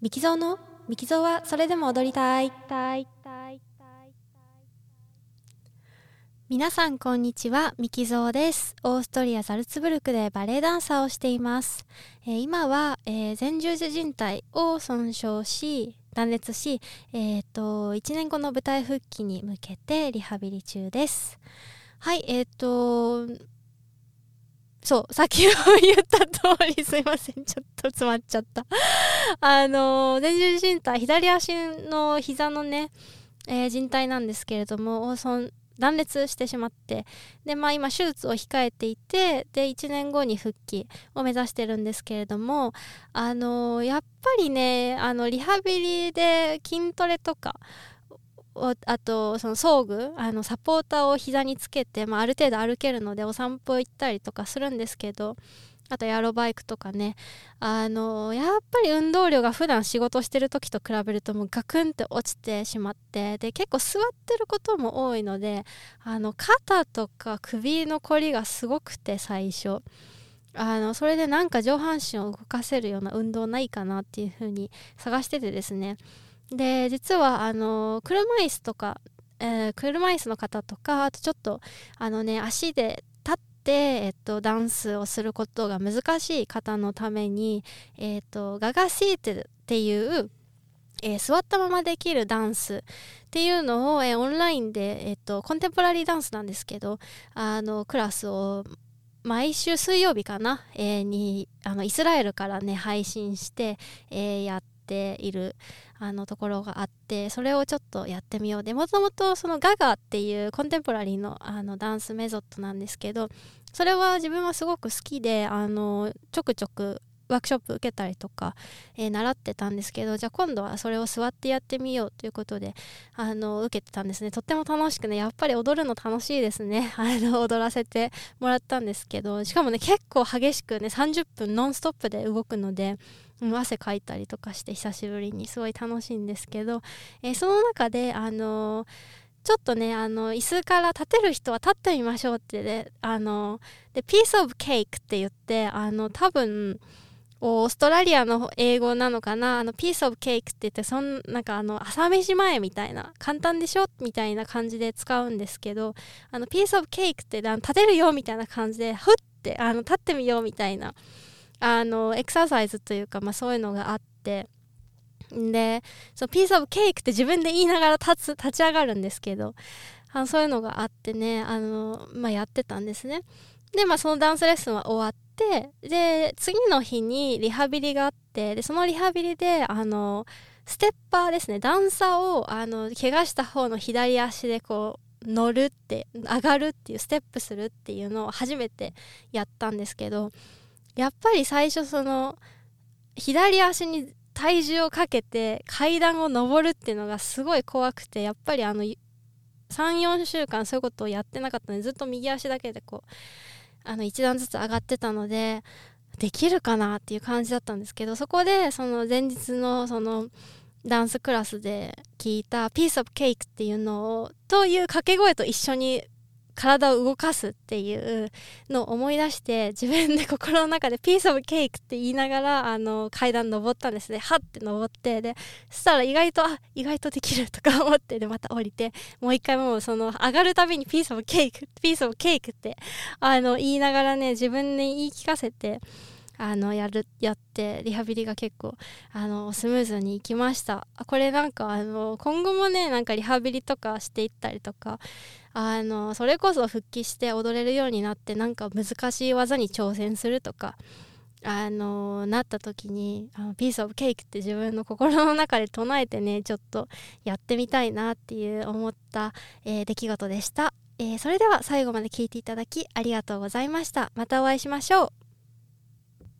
ミキゾーの？ミキゾーはそれでも踊りたい。皆さんこんにちは、ミキゾーです。オーストリア・ザルツブルクでバレエダンサーをしています。えー今は、えー前十字靭帯を損傷し、断裂し、えーと、1年後の舞台復帰に向けてリハビリ中です。はい、えっ、と、そう、さっき言った通りすいません。ちょっと詰まっちゃった。あの、前十字靭帯、左足の膝のね、えー靭帯なんですけれども、断裂してしまって、で、まあ今手術を控えていて、で、1年後に復帰を目指してるんですけれども、あの、やっぱりね、あの、リハビリで筋トレとか、あとその装具あのサポーターを膝につけて、まあ、ある程度歩けるのでお散歩行ったりとかするんですけどあとエアロバイクとかね。あのやっぱり運動量が普段仕事してる時と比べるともうガクンって落ちてしまって。で結構座ってることも多いのであの肩とか首のこりがすごくて最初。あのそれでなんか上半身を動かせるような運動ないかなっていう風に探しててですね。で実はあの車椅子とか、えー車椅子の方とかあとちょっとあのね足で、えっと、ダンスをすることが難しい方のために、えっと、ガガシートっていう、えー座ったままできるダンスっていうのを、えーオンラインで、えっと、コンテンポラリーダンスなんですけどあのクラスを毎週水曜日かな、えーにあのイスラエルからね配信して、えーやってているあのところがあってそれをちょっとやってみよう。でもともとそのガガっていうコンテンポラリーのあのダンスメソッドなんですけどそれは自分はすごく好きであのちょくちょくワークショップ受けたりとか、えー習ってたんですけどじゃあ今度はそれを座ってやってみようということであの受けてたんですね。とっても楽しくねやっぱり踊るの楽しいですね。あの踊らせてもらったんですけどしかもね結構激しくね30分ノンストップで動くので汗かいたりとかして久しぶりに。すごい楽しいんですけど、えーその中であのちょっとねあの椅子から立てる人は立ってみましょうってねあのでピースオブケークって言ってあの多分オーストラリアの英語なのかな？あのピースオブケークって言ってそんなんかあの朝飯前みたいな簡単でしょ？みたいな感じで使うんですけどあのピースオブケークってあの立てるよみたいな感じでふってあの立ってみようみたいなあのエクササイズというか、まあ、そういうのがあって。でそのピースオブケークって自分で言いながら立つ立ち上がるんですけどあのそういうのがあってねあの、まあ、やってたんですね。で、まあ、そのダンスレッスンは終わってで次の日にリハビリがあってでそのリハビリであのステッパーですね。段差をあの怪我した方の左足でこう乗るって上がるっていうステップするっていうのを初めてやったんですけどやっぱり最初その左足に体重をかけて階段を上るっていうのがすごい怖くてやっぱりあの34週間そういうことをやってなかったのでずっと右足だけでこうあの1段ずつ上がってたのでできるかなっていう感じだったんですけどそこでその前日のそのダンスクラスで聞いた「ピースオブケーク」っていうのをという掛け声と一緒に体を動かすっていうのを思い出して自分で心の中で「ピースオブケーク」って言いながらあの階段登ったんですね。はって登ってでそしたら意外とあ意外とできるとか思ってでまた降りてもう一回もうその上がるたびに「ピースオブケーク」「ピースオブケーク」ってあの言いながらね自分に言い聞かせてあのやるやってリハビリが結構あのスムーズにいきました。これなんかあの今後もねなんかリハビリとかしていったりとかあのそれこそ復帰して踊れるようになってなんか難しい技に挑戦するとかあのなった時にあのピースオブケーキって自分の心の中で唱えてねちょっとやってみたいなっていう思った、えー出来事でした、えーそれでは最後まで聞いていただきありがとうございました。またお会いしましょう。